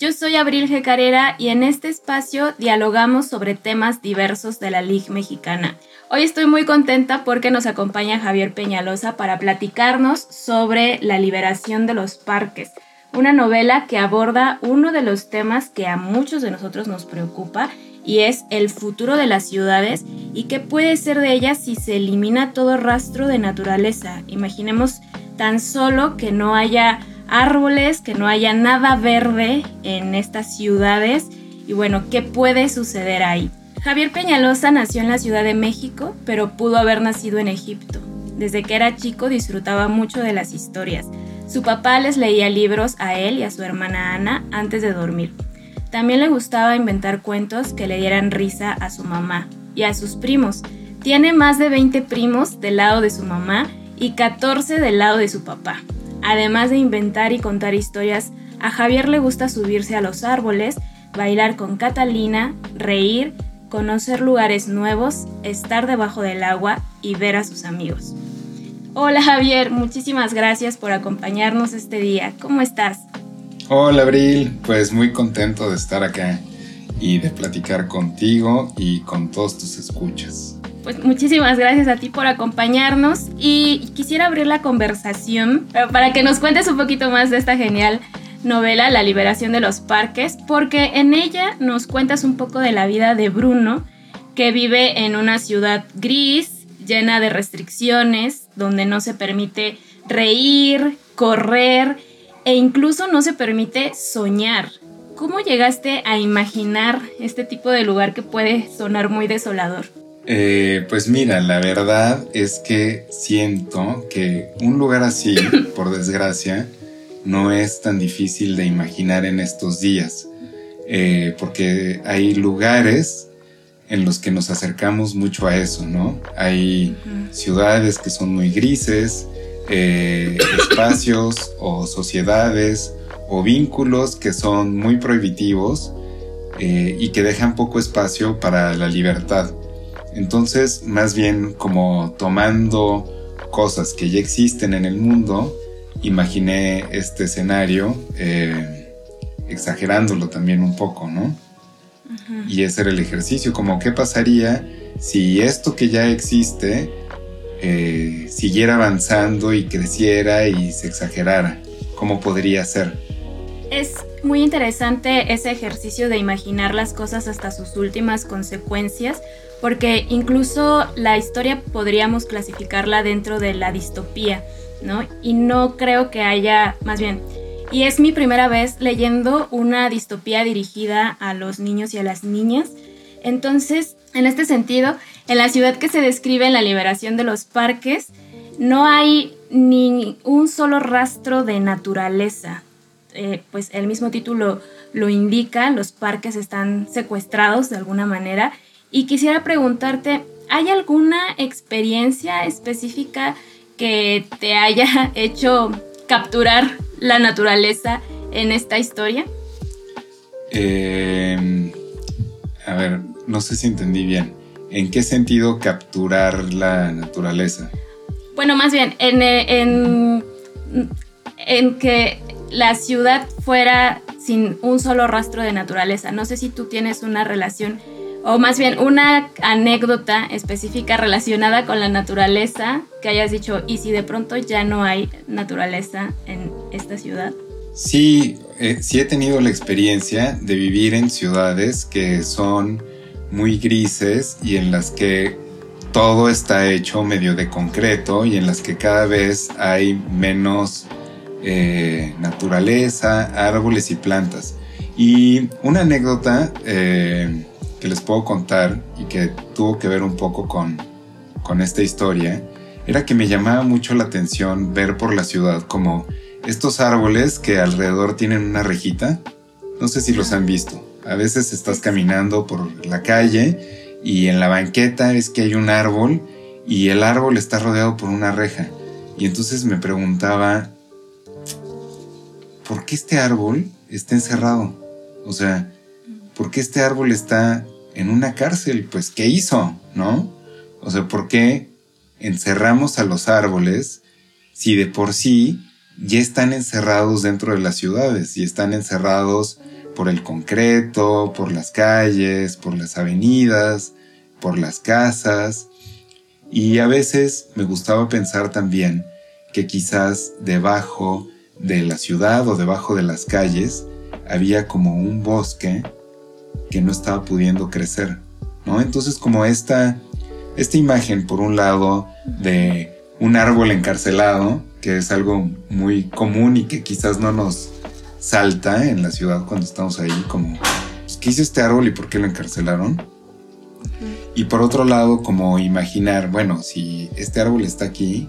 Yo soy Abril G. Y en este espacio dialogamos sobre temas diversos de la Liga Mexicana. Hoy estoy muy contenta porque nos acompaña Javier Peñalosa para platicarnos sobre la liberación de los parques, una novela que aborda uno de los temas que a muchos de nosotros nos preocupa y es el futuro de las ciudades y qué puede ser de ellas si se elimina todo rastro de naturaleza. Imaginemos tan solo que no haya árboles, que no haya nada verde en estas ciudades y bueno, ¿qué puede suceder ahí? Javier Peñalosa nació en la Ciudad de México, pero pudo haber nacido en Egipto. Desde que era chico disfrutaba mucho de las historias. Su papá les leía libros a él y a su hermana Ana antes de dormir. También le gustaba inventar cuentos que le dieran risa a su mamá y a sus primos. Tiene más de 20 primos del lado de su mamá y 14 del lado de su papá. Además de inventar y contar historias, a Javier le gusta subirse a los árboles, bailar con Catalina, reír, conocer lugares nuevos, estar debajo del agua y ver a sus amigos. Hola Javier, muchísimas gracias por acompañarnos este día. ¿Cómo estás? Hola Abril, pues muy contento de estar acá y de platicar contigo y con todos tus escuchas. Pues muchísimas gracias a ti por acompañarnos y quisiera abrir la conversación para que nos cuentes un poquito más de esta genial novela La liberación de los parques, porque en ella nos cuentas un poco de la vida de Bruno, que vive en una ciudad gris, llena de restricciones, donde no se permite reír, correr e incluso no se permite soñar. ¿Cómo llegaste a imaginar este tipo de lugar que puede sonar muy desolador? Eh, pues mira, la verdad es que siento que un lugar así, por desgracia, no es tan difícil de imaginar en estos días, eh, porque hay lugares en los que nos acercamos mucho a eso, ¿no? Hay ciudades que son muy grises, eh, espacios o sociedades o vínculos que son muy prohibitivos y que dejan poco espacio para la libertad. Entonces, más bien como tomando cosas que ya existen en el mundo, imaginé este escenario, eh, exagerándolo también un poco, ¿no? Y ese era el ejercicio, como qué pasaría si esto que ya existe eh, siguiera avanzando y creciera y se exagerara, ¿cómo podría ser? Es muy interesante ese ejercicio de imaginar las cosas hasta sus últimas consecuencias, porque incluso la historia podríamos clasificarla dentro de la distopía, ¿no? Y no creo que haya, más bien, y es mi primera vez leyendo una distopía dirigida a los niños y a las niñas. Entonces, en este sentido, en la ciudad que se describe en la liberación de los parques, no hay ni un solo rastro de naturaleza. Eh, pues el mismo título lo indica, los parques están secuestrados de alguna manera y quisiera preguntarte, ¿hay alguna experiencia específica que te haya hecho capturar la naturaleza en esta historia? Em, a ver, no sé si entendí bien. ¿En qué sentido capturar la naturaleza? Bueno, más bien, en, en, en que la ciudad fuera sin un solo rastro de naturaleza. No sé si tú tienes una relación o más bien una anécdota específica relacionada con la naturaleza que hayas dicho, y si de pronto ya no hay naturaleza en esta ciudad. Sí, eh, sí he tenido la experiencia de vivir en ciudades que son muy grises y en las que todo está hecho medio de concreto y en las que cada vez hay menos eh, naturaleza, árboles y plantas. Y una anécdota eh, que les puedo contar y que tuvo que ver un poco con, con esta historia era que me llamaba mucho la atención ver por la ciudad como estos árboles que alrededor tienen una rejita No sé si los han visto. A veces estás caminando por la calle y en la banqueta es que hay un árbol y el árbol está rodeado por una reja. Y entonces me preguntaba, ¿por qué este árbol está encerrado? O sea, ¿por qué este árbol está en una cárcel? Pues, ¿qué hizo? ¿No? O sea, ¿por qué encerramos a los árboles si de por sí ya están encerrados dentro de las ciudades y están encerrados por el concreto, por las calles, por las avenidas, por las casas? Y a veces me gustaba pensar también que quizás debajo de la ciudad o debajo de las calles había como un bosque que no estaba pudiendo crecer, ¿no? Entonces como esta, esta imagen, por un lado, de un árbol encarcelado, que es algo muy común y que quizás no nos salta en la ciudad cuando estamos ahí, como, pues, ¿qué hizo este árbol y por qué lo encarcelaron? Y por otro lado, como imaginar, bueno, si este árbol está aquí,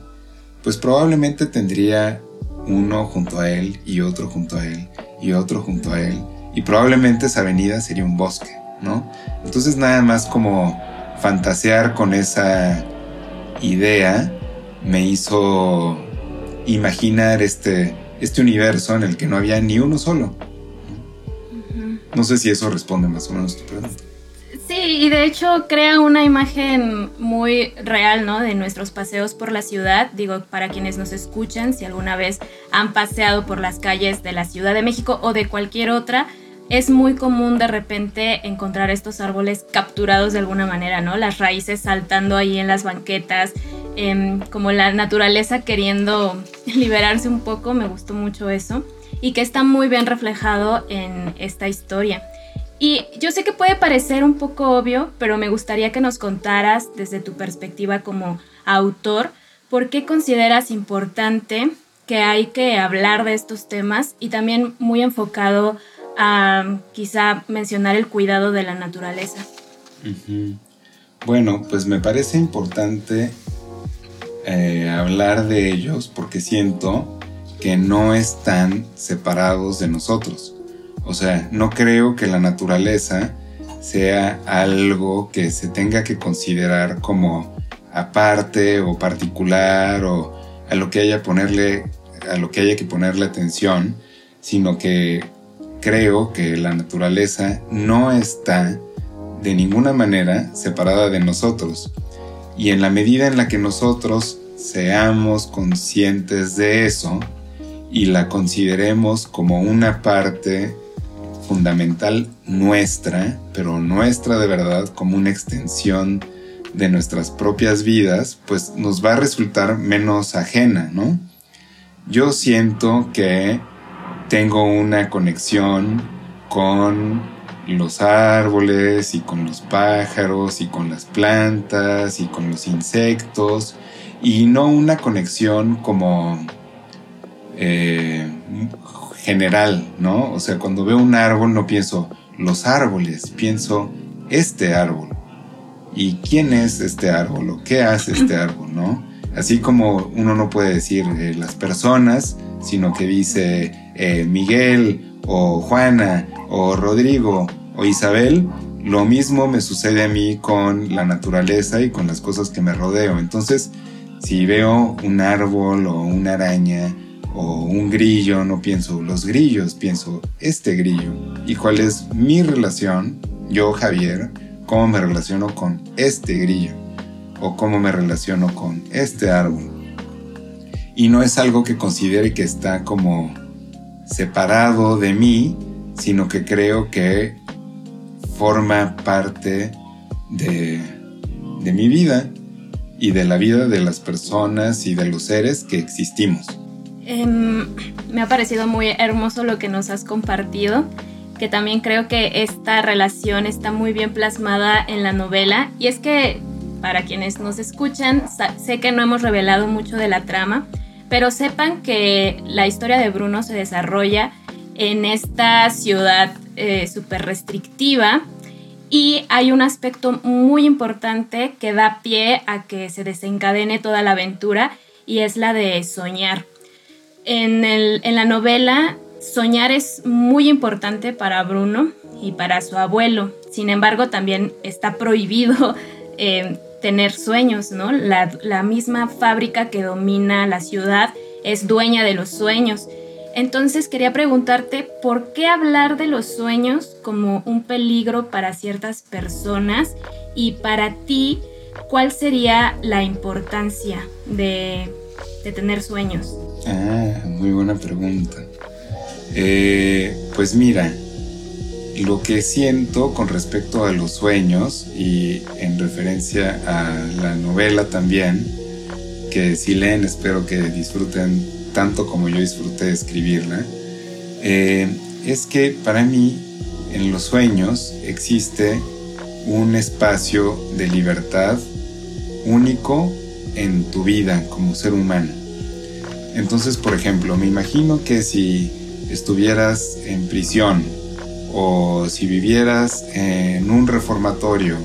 pues probablemente tendría uno junto a él y otro junto a él y otro junto a él. Y probablemente esa avenida sería un bosque, ¿no? Entonces nada más como fantasear con esa idea me hizo imaginar este, este universo en el que no había ni uno solo. No sé si eso responde más o menos a tu pregunta. Sí, y de hecho crea una imagen muy real, ¿no? De nuestros paseos por la ciudad. Digo, para quienes nos escuchan, si alguna vez han paseado por las calles de la Ciudad de México o de cualquier otra, es muy común de repente encontrar estos árboles capturados de alguna manera, ¿no? Las raíces saltando ahí en las banquetas, em, como la naturaleza queriendo liberarse un poco, me gustó mucho eso, y que está muy bien reflejado en esta historia. Y yo sé que puede parecer un poco obvio, pero me gustaría que nos contaras desde tu perspectiva como autor, ¿por qué consideras importante que hay que hablar de estos temas y también muy enfocado a quizá mencionar el cuidado de la naturaleza? Bueno, pues me parece importante eh, hablar de ellos porque siento que no están separados de nosotros. O sea, no creo que la naturaleza sea algo que se tenga que considerar como aparte o particular o a lo que haya ponerle a lo que haya que ponerle atención, sino que creo que la naturaleza no está de ninguna manera separada de nosotros. Y en la medida en la que nosotros seamos conscientes de eso y la consideremos como una parte fundamental nuestra, pero nuestra de verdad como una extensión de nuestras propias vidas, pues nos va a resultar menos ajena, ¿no? Yo siento que tengo una conexión con los árboles y con los pájaros y con las plantas y con los insectos y no una conexión como eh, general, ¿no? O sea, cuando veo un árbol no pienso los árboles, pienso este árbol. ¿Y quién es este árbol o qué hace este árbol, no? Así como uno no puede decir eh, las personas, sino que dice eh, Miguel o Juana o Rodrigo o Isabel, lo mismo me sucede a mí con la naturaleza y con las cosas que me rodeo. Entonces, si veo un árbol o una araña o un grillo, no pienso los grillos, pienso este grillo. ¿Y cuál es mi relación, yo Javier, cómo me relaciono con este grillo? ¿O cómo me relaciono con este árbol? Y no es algo que considere que está como separado de mí, sino que creo que forma parte de, de mi vida y de la vida de las personas y de los seres que existimos. Em, me ha parecido muy hermoso lo que nos has compartido, que también creo que esta relación está muy bien plasmada en la novela. Y es que, para quienes nos escuchan, sé que no hemos revelado mucho de la trama, pero sepan que la historia de Bruno se desarrolla en esta ciudad eh, súper restrictiva y hay un aspecto muy importante que da pie a que se desencadene toda la aventura y es la de soñar. En, la novela soñar es muy importante para Bruno y para su abuelo. Sin embargo, también está prohibido eh, tener sueños, ¿no? La, la misma fábrica que domina la ciudad es dueña de los sueños. Entonces quería preguntarte, ¿por qué hablar de los sueños como un peligro para ciertas personas? Y para ti, ¿cuál sería la importancia de, tener sueños? Ah, muy buena pregunta. Eh, pues mira, lo que siento con respecto a los sueños y en referencia a la novela también, que si leen espero que disfruten tanto como yo disfruté de escribirla, eh, es que para mí en los sueños existe un espacio de libertad único en tu vida como ser humano. Entonces, por ejemplo, me imagino que si estuvieras en prisión o si vivieras en un reformatorio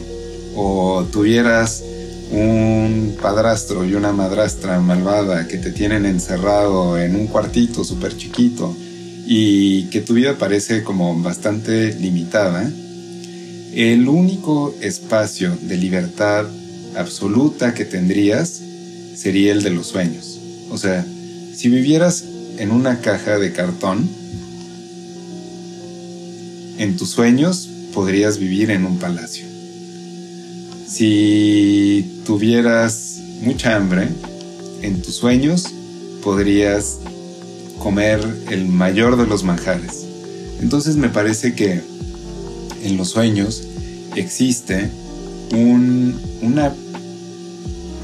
o tuvieras un padrastro y una madrastra malvada que te tienen encerrado en un cuartito súper chiquito y que tu vida parece como bastante limitada, el único espacio de libertad absoluta que tendrías sería el de los sueños. O sea, si vivieras en una caja de cartón, en tus sueños podrías vivir en un palacio. Si tuvieras mucha hambre, en tus sueños podrías comer el mayor de los manjares. Entonces me parece que en los sueños existe una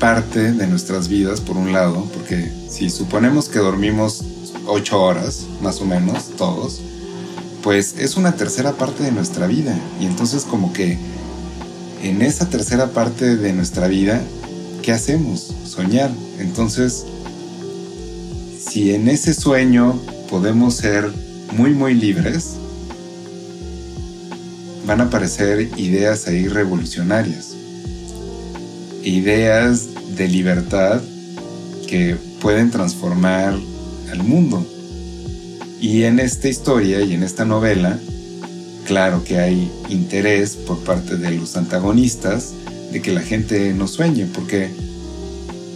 parte de nuestras vidas, por un lado, porque si suponemos que dormimos ocho horas, más o menos, todos, pues es una tercera parte de nuestra vida. Y entonces como que en esa tercera parte de nuestra vida, ¿qué hacemos? Soñar. Entonces, si en ese sueño podemos ser muy, muy libres, van a aparecer ideas ahí revolucionarias. Ideas de libertad que pueden transformar al mundo. Y en esta historia y en esta novela, claro que hay interés por parte de los antagonistas de que la gente no sueñe, porque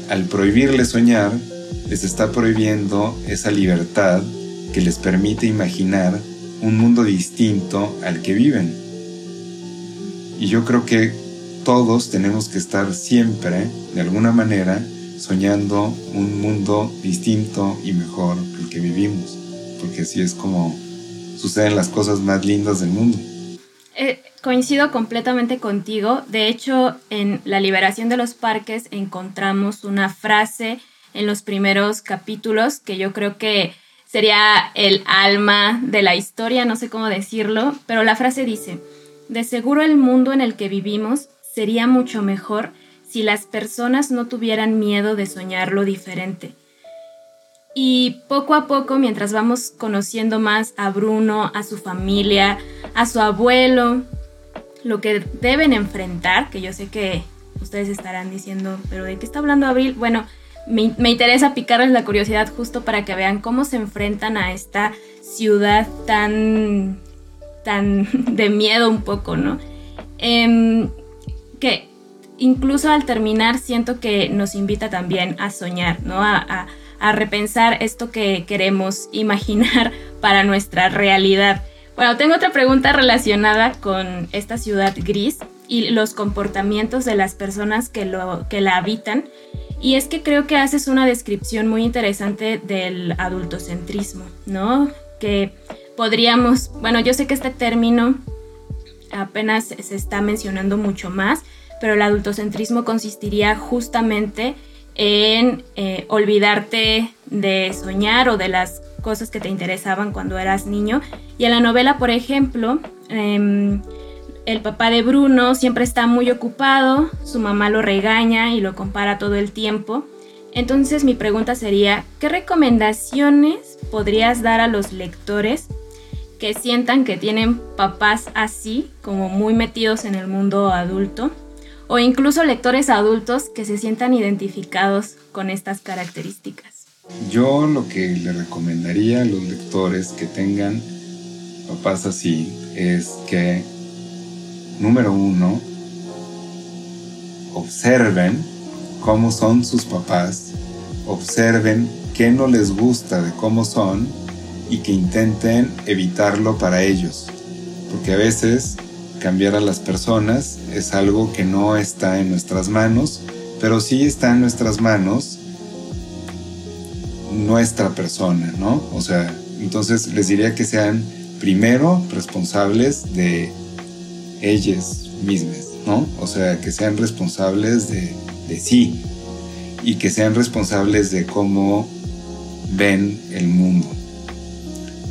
al prohibirles soñar, les está prohibiendo esa libertad que les permite imaginar un mundo distinto al que viven. Y yo creo que todos tenemos que estar siempre, de alguna manera, soñando un mundo distinto y mejor al que vivimos, porque así es como suceden las cosas más lindas del mundo. Eh, coincido completamente contigo. De hecho, en La liberación de los parques encontramos una frase en los primeros capítulos que yo creo que sería el alma de la historia, no sé cómo decirlo, pero la frase dice, de seguro el mundo en el que vivimos sería mucho mejor si las personas no tuvieran miedo de soñar lo diferente y poco a poco, mientras vamos conociendo más a Bruno, a su familia, a su abuelo, lo que deben enfrentar, que yo sé que ustedes estarán diciendo, pero ¿de qué está hablando Abril? Bueno, me, interesa picarles la curiosidad justo para que vean cómo se enfrentan a esta ciudad tan, tan de miedo un poco, ¿no? Em, que incluso al terminar siento que nos invita también a soñar, ¿no? a a repensar esto que queremos imaginar para nuestra realidad. Bueno, tengo otra pregunta relacionada con esta ciudad gris y los comportamientos de las personas que, lo, que la habitan. Y es que creo que haces una descripción muy interesante del adultocentrismo, ¿no? Que podríamos, bueno, yo sé que este término apenas se está mencionando mucho más, pero el adultocentrismo consistiría justamente en eh, olvidarte de soñar o de las cosas que te interesaban cuando eras niño. Y en la novela, por ejemplo, em, el papá de Bruno siempre está muy ocupado, su mamá lo regaña y lo compara todo el tiempo. Entonces mi pregunta sería, ¿qué recomendaciones podrías dar a los lectores que sientan que tienen papás así, como muy metidos en el mundo adulto? o incluso lectores adultos que se sientan identificados con estas características. Yo lo que le recomendaría a los lectores que tengan papás así es que, número uno, observen cómo son sus papás, observen qué no les gusta de cómo son y que intenten evitarlo para ellos. Porque a veces cambiar a las personas es algo que no está en nuestras manos, pero sí está en nuestras manos nuestra persona, ¿no? O sea, entonces les diría que sean primero responsables de ellas mismas, ¿no? O sea, que sean responsables de, de sí y que sean responsables de cómo ven el mundo.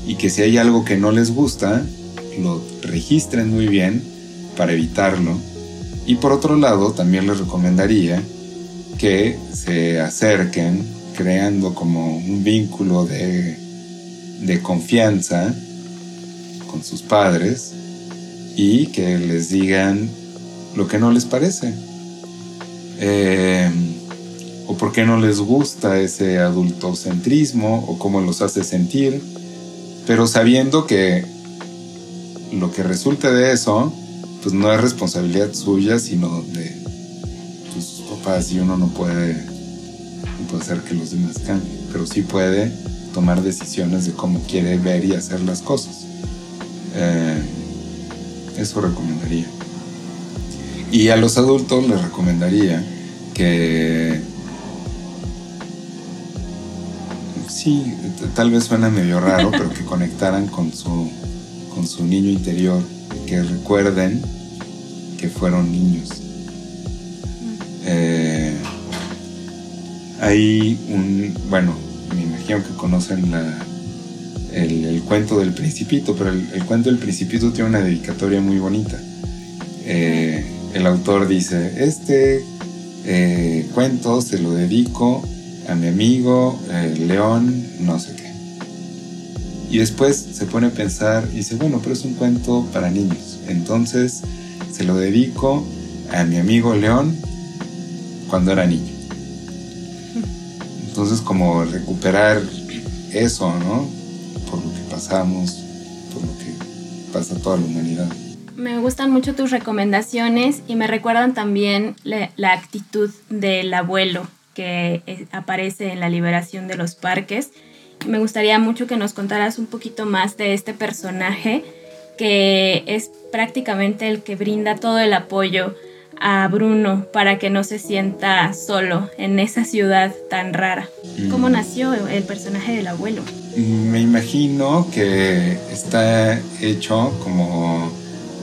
Y que si hay algo que no les gusta, lo registren muy bien para evitarlo. Y por otro lado, también les recomendaría que se acerquen creando como un vínculo de, de confianza con sus padres y que les digan lo que no les parece. Eh, o por qué no les gusta ese adultocentrismo o cómo los hace sentir, pero sabiendo que lo que resulte de eso, pues no es responsabilidad suya, sino de sus papás y uno no puede, no hacer que los demás cambien, pero sí puede tomar decisiones de cómo quiere ver y hacer las cosas. Eh, eso recomendaría. Y a los adultos les recomendaría que sí, tal vez suena medio raro, pero que conectaran con su, con su niño interior, que recuerden que fueron niños. Eh, hay un, bueno, me imagino que conocen la, el, cuento del principito, pero el, cuento del principito tiene una dedicatoria muy bonita. Eh, el autor dice, este eh, cuento se lo dedico a mi amigo eh, León, no sé qué. Y después se pone a pensar y dice, bueno, pero es un cuento para niños. Entonces se lo dedico a mi amigo León cuando era niño. Entonces como recuperar eso, ¿no? Por lo que pasamos, por lo que pasa toda la humanidad. Me gustan mucho tus recomendaciones y me recuerdan también la actitud del abuelo que eh, aparece en la liberación de los parques. Me gustaría mucho que nos contaras un poquito más de este personaje que es prácticamente el que brinda todo el apoyo a Bruno para que no se sienta solo en esa ciudad tan rara. ¿Cómo mm. nació el personaje del abuelo? Me imagino que está hecho como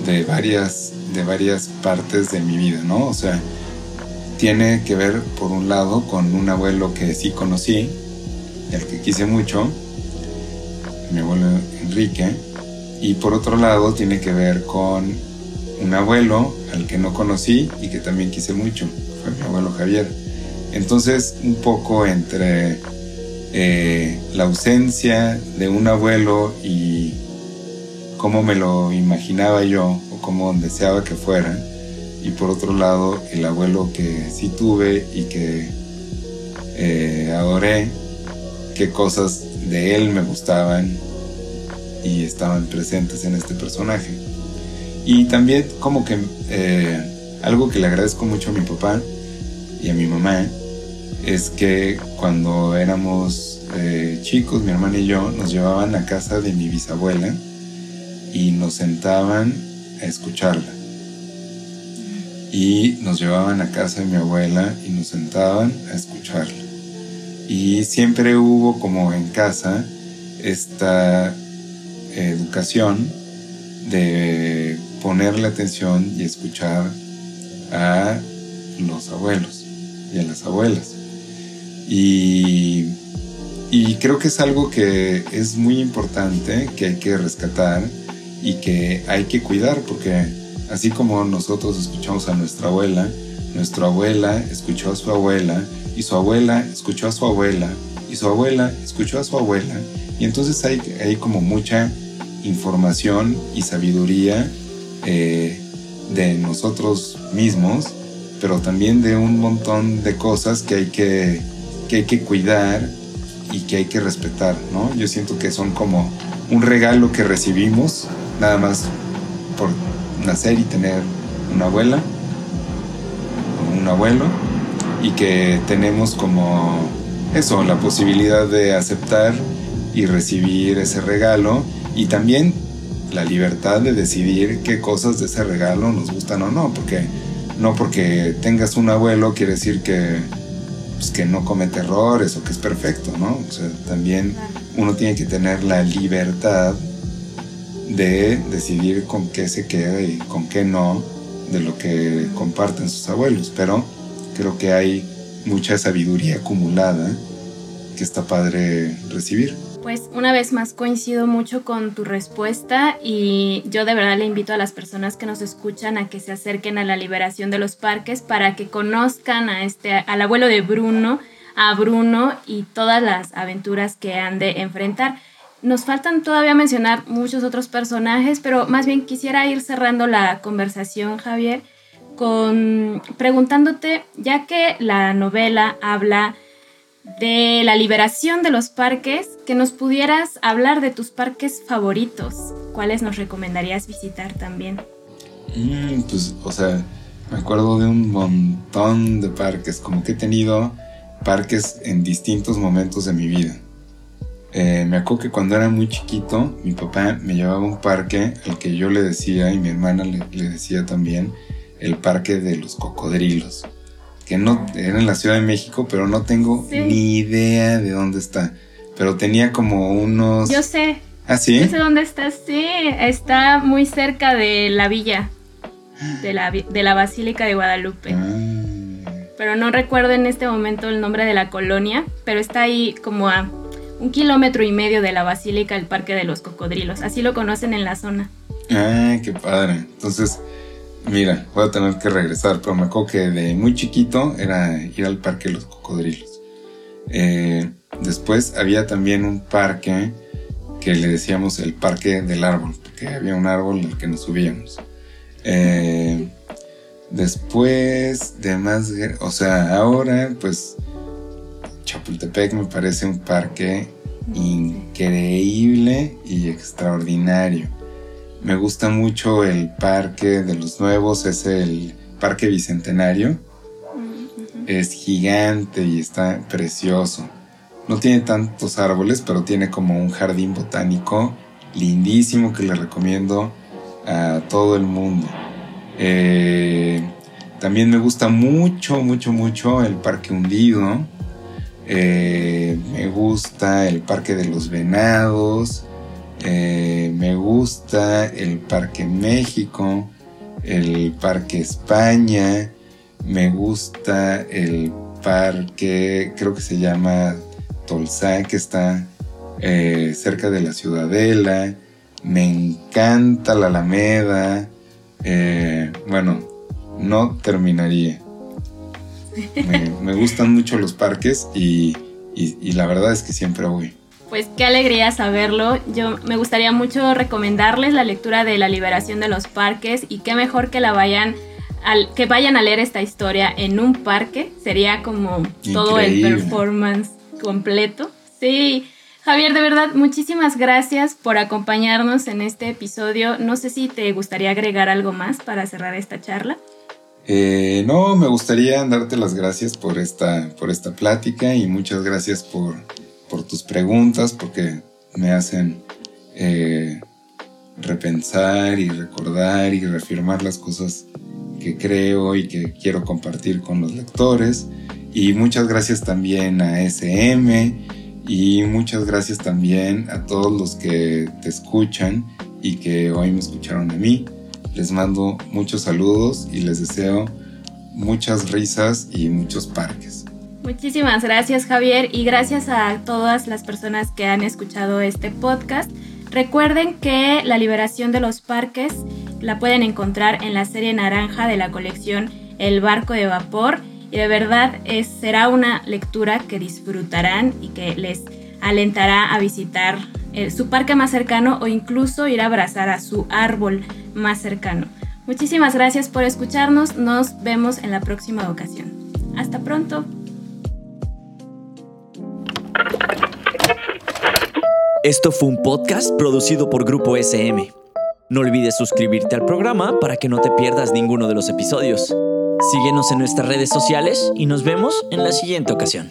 de varias, de varias partes de mi vida, ¿no? O sea, tiene que ver, por un lado, con un abuelo que sí conocí, y al que quise mucho, mi abuelo Enrique, y por otro lado tiene que ver con un abuelo al que no conocí y que también quise mucho, fue mi abuelo Javier. Entonces, un poco entre eh, la ausencia de un abuelo y cómo me lo imaginaba yo o cómo deseaba que fuera, y por otro lado el abuelo que sí tuve y que eh, adoré, qué cosas de él me gustaban y estaban presentes en este personaje. Y también como que eh, algo que le agradezco mucho a mi papá y a mi mamá es que cuando éramos eh, chicos, mi hermana y yo nos llevaban a casa de mi bisabuela y nos sentaban a escucharla y nos llevaban a casa de mi abuela y nos sentaban a escucharla. Y siempre hubo como en casa esta educación de ponerle atención y escuchar a los abuelos y a las abuelas. Y, y creo que es algo que es muy importante, que hay que rescatar y que hay que cuidar porque Así como nosotros escuchamos a nuestra abuela, nuestra abuela escuchó a su abuela, y su abuela escuchó a su abuela, y su abuela escuchó a su abuela. Y entonces hay, hay como mucha información y sabiduría eh, de nosotros mismos, pero también de un montón de cosas que hay que, que, hay que cuidar y que hay que respetar, ¿no? Yo siento que son como un regalo que recibimos, nada más por nacer y tener una abuela o un abuelo, y que tenemos como eso, la posibilidad de aceptar y recibir ese regalo y también la libertad de decidir qué cosas de ese regalo nos gustan o no, porque no porque tengas un abuelo quiere decir que, pues, que no comete errores o que es perfecto, ¿no? O sea, también uno tiene que tener la libertad de decidir con qué se queda y con qué no de lo que comparten sus abuelos, pero creo que hay mucha sabiduría acumulada que está padre recibir. Pues una vez más coincido mucho con tu respuesta y yo de verdad le invito a las personas que nos escuchan a que se acerquen a la liberación de los parques para que conozcan a este al abuelo de Bruno, a Bruno y todas las aventuras que han de enfrentar. Nos faltan todavía mencionar muchos otros personajes, pero más bien quisiera ir cerrando la conversación, Javier, con preguntándote, ya que la novela habla de la liberación de los parques, que nos pudieras hablar de tus parques favoritos. ¿Cuáles nos recomendarías visitar también? Mm, pues, o sea, me acuerdo de un montón de parques, como que he tenido parques en distintos momentos de mi vida. Eh, me acuerdo que cuando era muy chiquito, mi papá me llevaba a un parque al que yo le decía y mi hermana le, le decía también el parque de los cocodrilos que no era en la Ciudad de México, pero no tengo ni idea de dónde está. Pero tenía como unos. Yo sé. ¿Ah, sí? Yo sé dónde está, sí. Está muy cerca de la villa, de la, de la Basílica de Guadalupe. Ah. Pero no recuerdo en este momento el nombre de la colonia, pero está ahí como a un kilómetro y medio de la Basílica, el Parque de los Cocodrilos. Así lo conocen en la zona. Ah, qué padre. Entonces, Mira, voy a tener que regresar, pero me acuerdo que de muy chiquito era ir al parque de los cocodrilos. Eh, después había también un parque que le decíamos el parque del árbol, porque había un árbol al que nos subíamos. Eh, después de más, o sea, ahora pues Chapultepec me parece un parque increíble y extraordinario me gusta mucho el parque de los nuevos, es el Parque Bicentenario. Es gigante y está precioso. No tiene tantos árboles, pero tiene como un jardín botánico lindísimo que le recomiendo a todo el mundo. Eh, también me gusta mucho, mucho, mucho el Parque Hundido. Eh, me gusta el Parque de los Venados. Eh, me gusta el Parque México, el Parque España, me gusta el parque, creo que se llama Tolsa, que está eh, cerca de la Ciudadela, me encanta la Alameda, bueno, no terminaría. Me, gustan mucho los parques y la verdad es que siempre voy. Pues qué alegría saberlo. Yo me gustaría mucho recomendarles la lectura de La liberación de los parques y qué mejor que la vayan al, que vayan a leer esta historia en un parque. Sería como todo el performance completo. Sí. Javier, de verdad, muchísimas gracias por acompañarnos en este episodio. No sé si te gustaría agregar algo más para cerrar esta charla. Eh, no, me gustaría darte las gracias por esta, por esta plática y muchas gracias por por tus preguntas, porque me hacen eh, repensar y recordar y reafirmar las cosas que creo y que quiero compartir con los lectores. Y muchas gracias también a SM y muchas gracias también a todos los que te escuchan y que hoy me escucharon de mí. Les mando muchos saludos y les deseo muchas risas y muchos parques. Muchísimas gracias Javier y gracias a todas las personas que han escuchado este podcast. Recuerden que la liberación de los parques la pueden encontrar en la serie naranja de la colección El barco de vapor y de verdad es, será una lectura que disfrutarán y que les alentará a visitar eh, su parque más cercano o incluso ir a abrazar a su árbol más cercano. Muchísimas gracias por escucharnos, nos vemos en la próxima ocasión. Hasta pronto. Esto fue un podcast producido por Grupo SM. No olvides suscribirte al programa para que no te pierdas ninguno de los episodios. Síguenos en nuestras redes sociales y nos vemos en la siguiente ocasión.